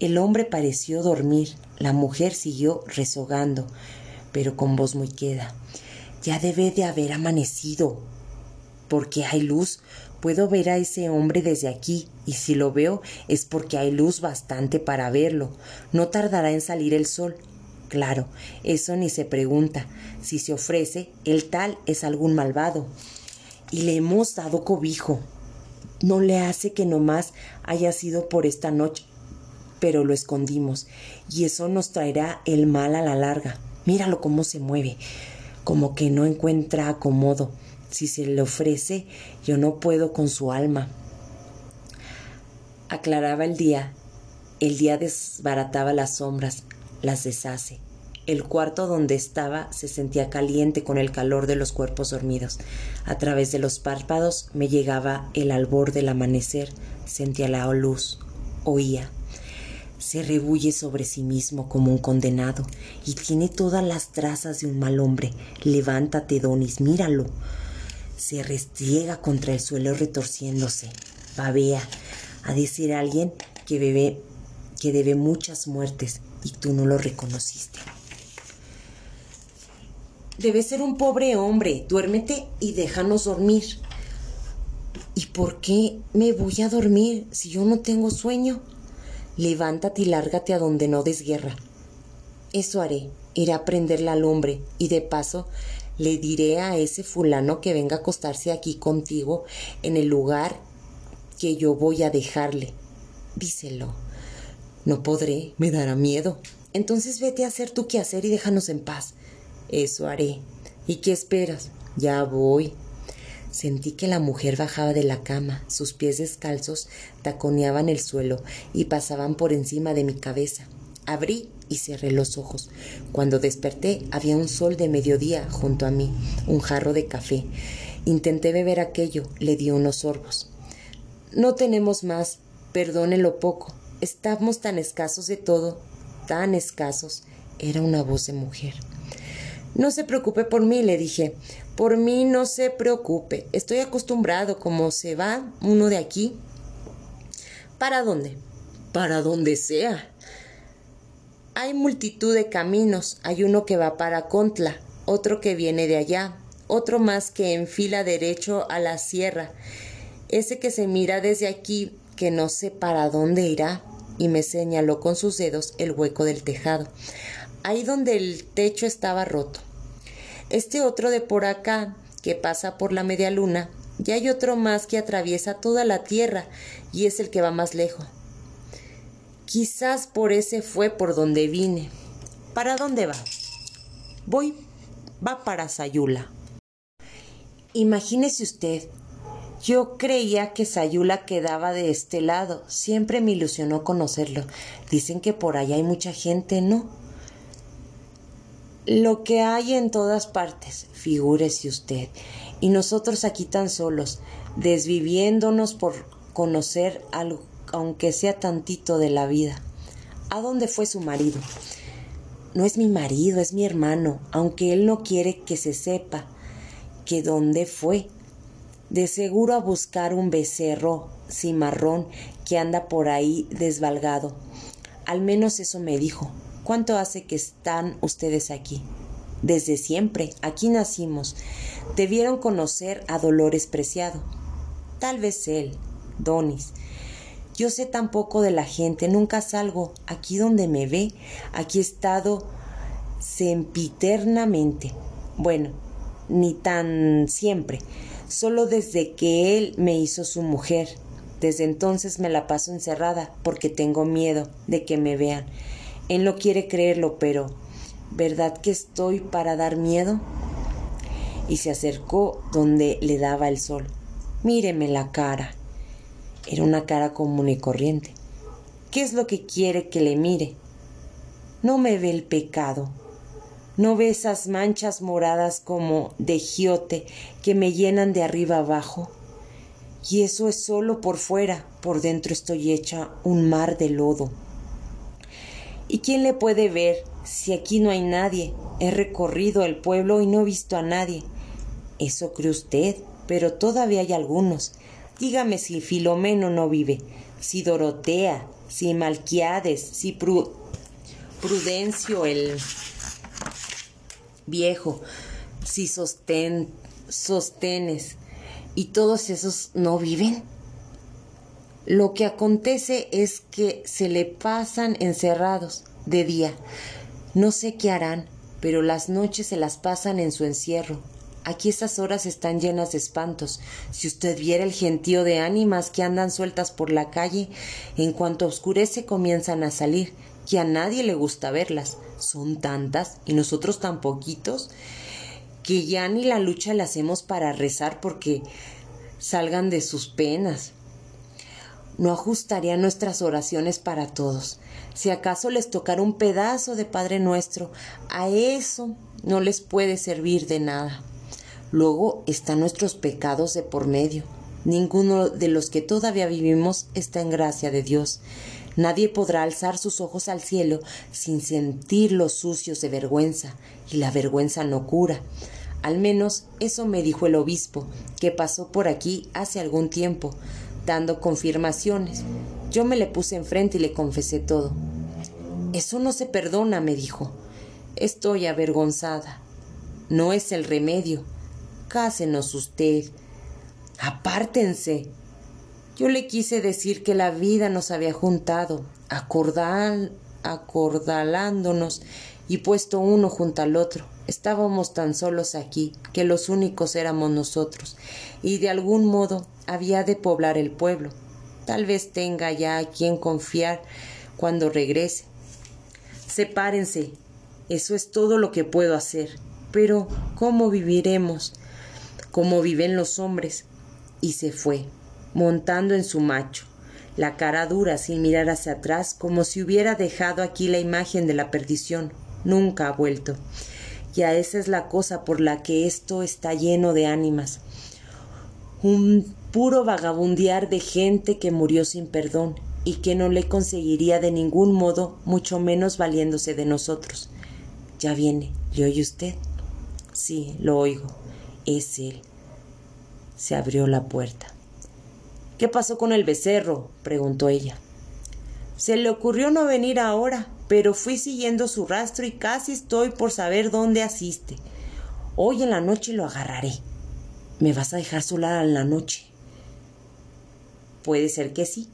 El hombre pareció dormir, la mujer siguió rezogando, pero con voz muy queda. Ya debe de haber amanecido. Porque hay luz. Puedo ver a ese hombre desde aquí, y si lo veo es porque hay luz bastante para verlo. No tardará en salir el sol. Claro, eso ni se pregunta. Si se ofrece, el tal es algún malvado y le hemos dado cobijo. No le hace que nomás haya sido por esta noche, pero lo escondimos y eso nos traerá el mal a la larga. Míralo cómo se mueve, como que no encuentra acomodo. Si se le ofrece, yo no puedo con su alma. Aclaraba el día, el día desbarataba las sombras, las deshace. El cuarto donde estaba se sentía caliente con el calor de los cuerpos dormidos. A través de los párpados me llegaba el albor del amanecer, sentía la luz, oía. Se rebulle sobre sí mismo como un condenado y tiene todas las trazas de un mal hombre. Levántate, Donis, míralo. Se restriega contra el suelo retorciéndose. Babea. A decir a alguien que bebe, que debe muchas muertes y tú no lo reconociste. Debe ser un pobre hombre. Duérmete y déjanos dormir. ¿Y por qué me voy a dormir si yo no tengo sueño? Levántate y lárgate a donde no des guerra. Eso haré, iré a prender la lumbre y de paso le diré a ese fulano que venga a acostarse aquí contigo en el lugar que yo voy a dejarle. Díselo. No podré, me dará miedo. Entonces vete a hacer tu quehacer y déjanos en paz. Eso haré. ¿Y qué esperas? Ya voy. Sentí que la mujer bajaba de la cama, sus pies descalzos taconeaban el suelo y pasaban por encima de mi cabeza. Abrí y cerré los ojos. Cuando desperté había un sol de mediodía junto a mí, un jarro de café. Intenté beber aquello, le di unos sorbos. No tenemos más, perdone lo poco. Estamos tan escasos de todo, tan escasos. Era una voz de mujer. No se preocupe por mí, le dije. Por mí no se preocupe. Estoy acostumbrado, como se va uno de aquí. ¿Para dónde? Para donde sea. Hay multitud de caminos. Hay uno que va para Contla, otro que viene de allá, otro más que enfila derecho a la sierra. Ese que se mira desde aquí, que no sé para dónde irá, y me señaló con sus dedos el hueco del tejado, ahí donde el techo estaba roto. Este otro de por acá, que pasa por la media luna, y hay otro más que atraviesa toda la tierra, y es el que va más lejos. Quizás por ese fue por donde vine. ¿Para dónde va? Voy, va para Sayula. Imagínese usted, yo creía que Sayula quedaba de este lado. Siempre me ilusionó conocerlo. Dicen que por allá hay mucha gente, ¿no? Lo que hay en todas partes, figúrese usted. Y nosotros aquí tan solos, desviviéndonos por conocer algo aunque sea tantito de la vida. ¿A dónde fue su marido? No es mi marido, es mi hermano, aunque él no quiere que se sepa que dónde fue. De seguro a buscar un becerro cimarrón que anda por ahí desvalgado. Al menos eso me dijo. ¿Cuánto hace que están ustedes aquí? Desde siempre, aquí nacimos. Debieron conocer a Dolores Preciado. Tal vez él, Donis, yo sé tan poco de la gente, nunca salgo. Aquí donde me ve, aquí he estado sempiternamente. Bueno, ni tan siempre, solo desde que él me hizo su mujer. Desde entonces me la paso encerrada porque tengo miedo de que me vean. Él no quiere creerlo, pero ¿verdad que estoy para dar miedo? Y se acercó donde le daba el sol. Míreme la cara. Era una cara común y corriente. ¿Qué es lo que quiere que le mire? No me ve el pecado. No ve esas manchas moradas como de giote que me llenan de arriba abajo. Y eso es solo por fuera, por dentro estoy hecha un mar de lodo. ¿Y quién le puede ver si aquí no hay nadie? He recorrido el pueblo y no he visto a nadie. Eso cree usted, pero todavía hay algunos. Dígame si Filomeno no vive, si Dorotea, si Malquiades, si Prudencio el viejo, si sosten, sostenes, y todos esos no viven. Lo que acontece es que se le pasan encerrados de día. No sé qué harán, pero las noches se las pasan en su encierro, Aquí estas horas están llenas de espantos. Si usted viera el gentío de ánimas que andan sueltas por la calle, en cuanto oscurece comienzan a salir, que a nadie le gusta verlas. Son tantas y nosotros tan poquitos que ya ni la lucha la hacemos para rezar porque salgan de sus penas. No ajustaría nuestras oraciones para todos. Si acaso les tocara un pedazo de Padre nuestro, a eso no les puede servir de nada. Luego están nuestros pecados de por medio. Ninguno de los que todavía vivimos está en gracia de Dios. Nadie podrá alzar sus ojos al cielo sin sentir los sucios de vergüenza, y la vergüenza no cura. Al menos eso me dijo el obispo, que pasó por aquí hace algún tiempo, dando confirmaciones. Yo me le puse enfrente y le confesé todo. Eso no se perdona, me dijo. Estoy avergonzada. No es el remedio cásenos usted. Apártense. Yo le quise decir que la vida nos había juntado acordal, acordalándonos y puesto uno junto al otro. Estábamos tan solos aquí que los únicos éramos nosotros, y de algún modo había de poblar el pueblo. Tal vez tenga ya a quien confiar cuando regrese. Sepárense, eso es todo lo que puedo hacer. Pero, ¿cómo viviremos? Como viven los hombres. Y se fue, montando en su macho, la cara dura sin mirar hacia atrás, como si hubiera dejado aquí la imagen de la perdición. Nunca ha vuelto. Ya esa es la cosa por la que esto está lleno de ánimas. Un puro vagabundear de gente que murió sin perdón y que no le conseguiría de ningún modo, mucho menos valiéndose de nosotros. Ya viene, ¿le oye usted? Sí, lo oigo. Es él. Se abrió la puerta. ¿Qué pasó con el becerro? preguntó ella. Se le ocurrió no venir ahora, pero fui siguiendo su rastro y casi estoy por saber dónde asiste. Hoy en la noche lo agarraré. ¿Me vas a dejar sola en la noche? Puede ser que sí.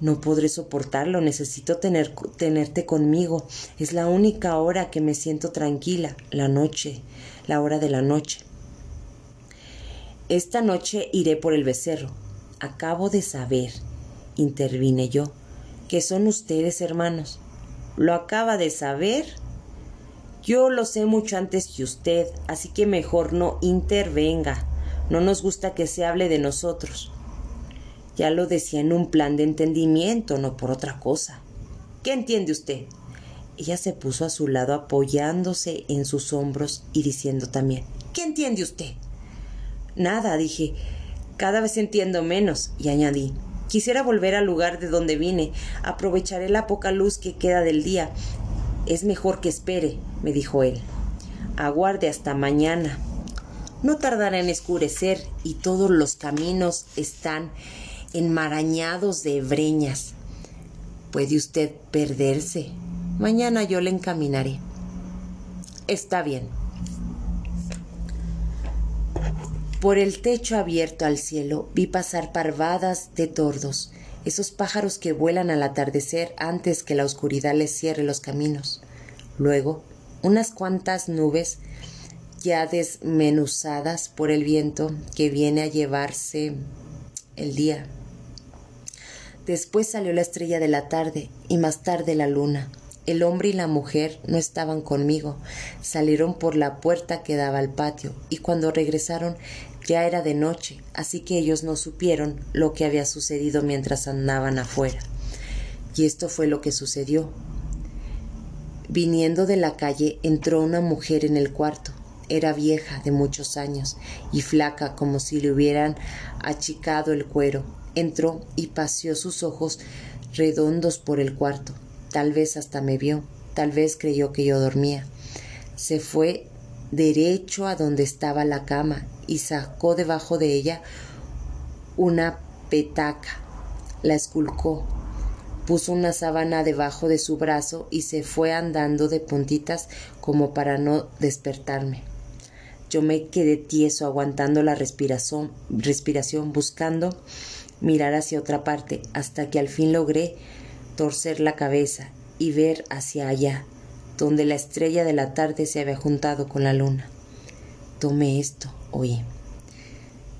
No podré soportarlo, necesito tener, tenerte conmigo. Es la única hora que me siento tranquila, la noche, la hora de la noche. Esta noche iré por el becerro. Acabo de saber, intervine yo, que son ustedes hermanos. ¿Lo acaba de saber? Yo lo sé mucho antes que usted, así que mejor no intervenga. No nos gusta que se hable de nosotros. Ya lo decía en un plan de entendimiento, no por otra cosa. ¿Qué entiende usted? Ella se puso a su lado apoyándose en sus hombros y diciendo también ¿Qué entiende usted? Nada, dije. Cada vez entiendo menos, y añadí Quisiera volver al lugar de donde vine. Aprovecharé la poca luz que queda del día. Es mejor que espere, me dijo él. Aguarde hasta mañana. No tardará en escurecer y todos los caminos están enmarañados de breñas. Puede usted perderse. Mañana yo le encaminaré. Está bien. Por el techo abierto al cielo vi pasar parvadas de tordos, esos pájaros que vuelan al atardecer antes que la oscuridad les cierre los caminos. Luego, unas cuantas nubes ya desmenuzadas por el viento que viene a llevarse el día. Después salió la estrella de la tarde y más tarde la luna. El hombre y la mujer no estaban conmigo. Salieron por la puerta que daba al patio y cuando regresaron ya era de noche, así que ellos no supieron lo que había sucedido mientras andaban afuera. Y esto fue lo que sucedió. Viniendo de la calle entró una mujer en el cuarto. Era vieja, de muchos años, y flaca como si le hubieran achicado el cuero. Entró y paseó sus ojos redondos por el cuarto. Tal vez hasta me vio, tal vez creyó que yo dormía. Se fue derecho a donde estaba la cama y sacó debajo de ella una petaca. La esculcó, puso una sábana debajo de su brazo y se fue andando de puntitas como para no despertarme. Yo me quedé tieso aguantando la respiración, respiración buscando mirar hacia otra parte hasta que al fin logré torcer la cabeza y ver hacia allá, donde la estrella de la tarde se había juntado con la luna. Tome esto, oí.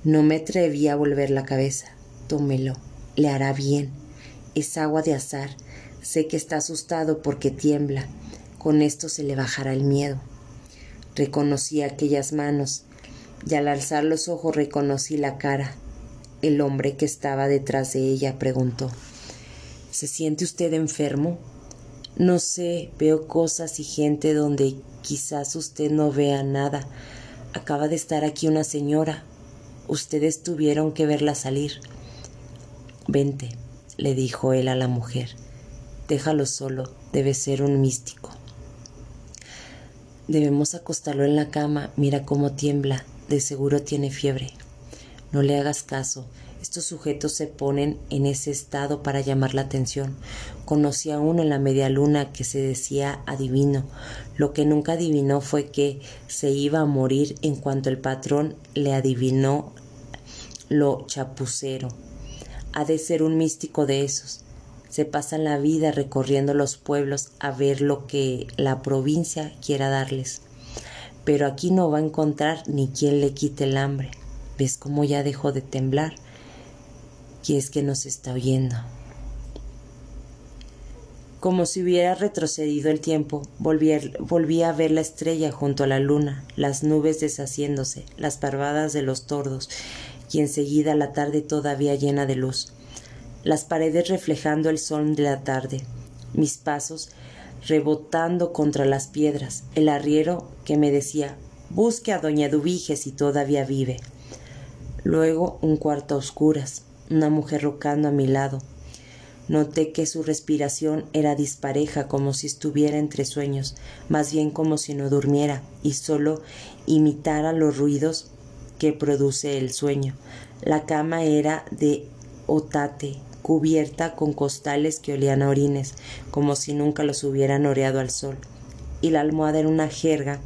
No me atreví a volver la cabeza. Tómelo, le hará bien. Es agua de azar. Sé que está asustado porque tiembla. Con esto se le bajará el miedo. Reconocí aquellas manos y al alzar los ojos reconocí la cara. El hombre que estaba detrás de ella preguntó ¿Se siente usted enfermo? No sé, veo cosas y gente donde quizás usted no vea nada. Acaba de estar aquí una señora. Ustedes tuvieron que verla salir. Vente, le dijo él a la mujer. Déjalo solo, debe ser un místico. Debemos acostarlo en la cama, mira cómo tiembla, de seguro tiene fiebre. No le hagas caso, estos sujetos se ponen en ese estado para llamar la atención. Conocí a uno en la media luna que se decía adivino. Lo que nunca adivinó fue que se iba a morir en cuanto el patrón le adivinó lo chapucero. Ha de ser un místico de esos. se pasan la vida recorriendo los pueblos a ver lo que la provincia quiera darles. Pero aquí no va a encontrar ni quien le quite el hambre. ¿Ves cómo ya dejó de temblar? Y es que nos está oyendo. Como si hubiera retrocedido el tiempo, volví a, ver la estrella junto a la luna, las nubes deshaciéndose, las parvadas de los tordos, y enseguida la tarde todavía llena de luz, las paredes reflejando el sol de la tarde, mis pasos rebotando contra las piedras, el arriero que me decía busque a doña Dubige si todavía vive. Luego un cuarto a oscuras, una mujer rocando a mi lado, Noté que su respiración era dispareja, como si estuviera entre sueños, más bien como si no durmiera y solo imitara los ruidos que produce el sueño. La cama era de otate, cubierta con costales que olían a orines, como si nunca los hubieran oreado al sol, y la almohada era una jerga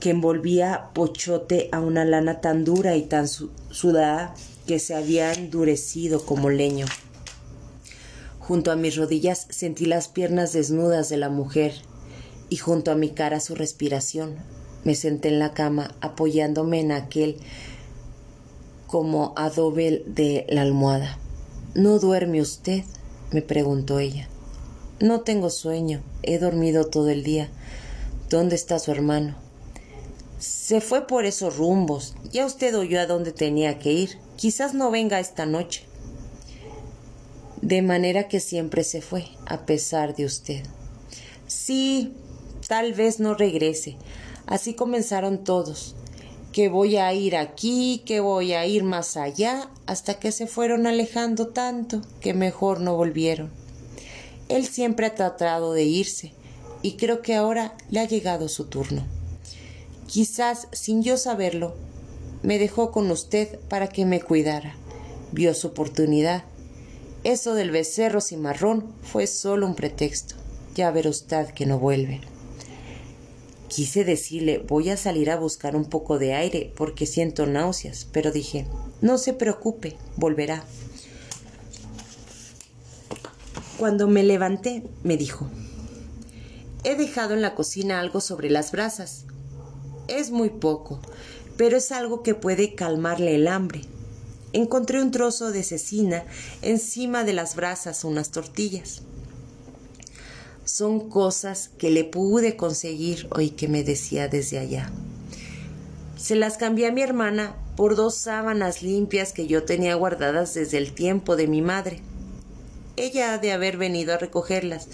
que envolvía pochote a una lana tan dura y tan sudada que se había endurecido como leño. Junto a mis rodillas sentí las piernas desnudas de la mujer y junto a mi cara su respiración. Me senté en la cama apoyándome en aquel como adobe de la almohada. ¿No duerme usted? me preguntó ella. No tengo sueño, he dormido todo el día. ¿Dónde está su hermano? Se fue por esos rumbos. Ya usted oyó a dónde tenía que ir. Quizás no venga esta noche de manera que siempre se fue, a pesar de usted. Sí, tal vez no regrese. Así comenzaron todos. Que voy a ir aquí, que voy a ir más allá, hasta que se fueron alejando tanto que mejor no volvieron. Él siempre ha tratado de irse, y creo que ahora le ha llegado su turno. Quizás, sin yo saberlo, me dejó con usted para que me cuidara. Vio su oportunidad eso del becerro cimarrón fue solo un pretexto. Ya verá usted que no vuelve. Quise decirle voy a salir a buscar un poco de aire porque siento náuseas, pero dije no se preocupe, volverá. Cuando me levanté, me dijo He dejado en la cocina algo sobre las brasas. Es muy poco, pero es algo que puede calmarle el hambre encontré un trozo de cecina encima de las brasas unas tortillas. Son cosas que le pude conseguir hoy que me decía desde allá. Se las cambié a mi hermana por dos sábanas limpias que yo tenía guardadas desde el tiempo de mi madre. Ella ha de haber venido a recogerlas.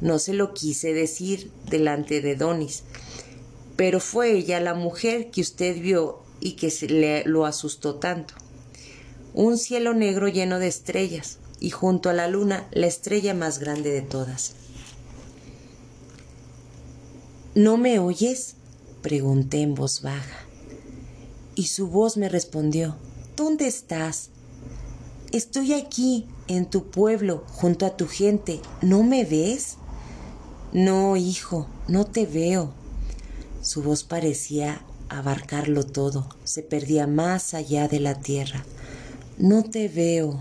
No se lo quise decir delante de Donis, pero fue ella la mujer que usted vio y que le lo asustó tanto un cielo negro lleno de estrellas, y junto a la luna la estrella más grande de todas. ¿No me oyes? pregunté en voz baja. Y su voz me respondió, ¿Dónde estás? Estoy aquí, en tu pueblo, junto a tu gente. ¿No me ves? No, hijo, no te veo. Su voz parecía abarcarlo todo, se perdía más allá de la tierra. No te veo.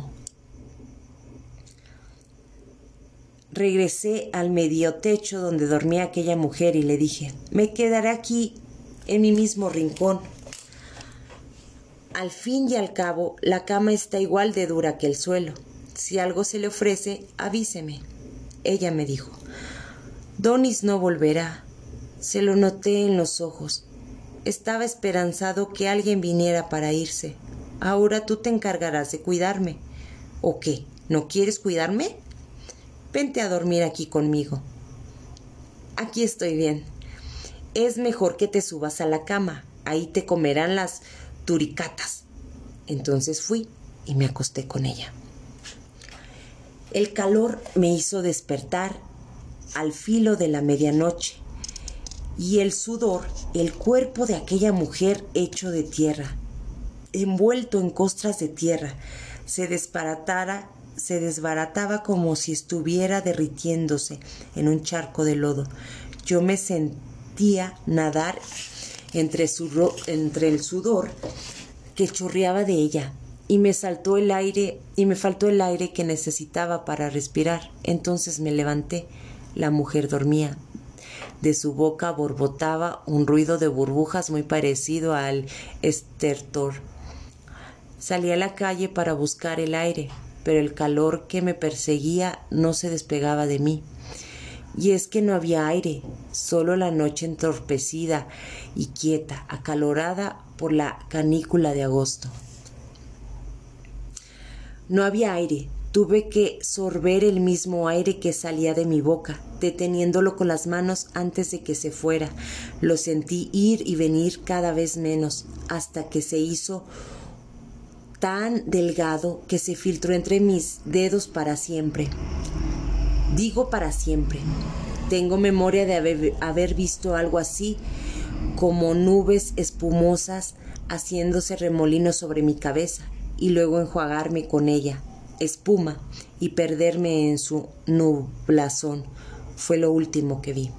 Regresé al medio techo donde dormía aquella mujer y le dije, me quedaré aquí, en mi mismo rincón. Al fin y al cabo, la cama está igual de dura que el suelo. Si algo se le ofrece, avíseme. Ella me dijo, Donis no volverá. Se lo noté en los ojos. Estaba esperanzado que alguien viniera para irse. Ahora tú te encargarás de cuidarme. ¿O qué? ¿No quieres cuidarme? Vente a dormir aquí conmigo. Aquí estoy bien. Es mejor que te subas a la cama. Ahí te comerán las turicatas. Entonces fui y me acosté con ella. El calor me hizo despertar al filo de la medianoche y el sudor, el cuerpo de aquella mujer hecho de tierra, envuelto en costras de tierra, se desbaratara, se desbarataba como si estuviera derritiéndose en un charco de lodo. Yo me sentía nadar entre, su, entre el sudor que chorreaba de ella y me saltó el aire y me faltó el aire que necesitaba para respirar. Entonces me levanté. La mujer dormía. De su boca borbotaba un ruido de burbujas muy parecido al estertor. Salí a la calle para buscar el aire, pero el calor que me perseguía no se despegaba de mí. Y es que no había aire, solo la noche entorpecida y quieta, acalorada por la canícula de agosto. No había aire. Tuve que sorber el mismo aire que salía de mi boca, deteniéndolo con las manos antes de que se fuera. Lo sentí ir y venir cada vez menos, hasta que se hizo tan delgado que se filtró entre mis dedos para siempre. Digo para siempre. Tengo memoria de haber, visto algo así como nubes espumosas haciéndose remolinos sobre mi cabeza y luego enjuagarme con ella, espuma, y perderme en su nublazón. Fue lo último que vi.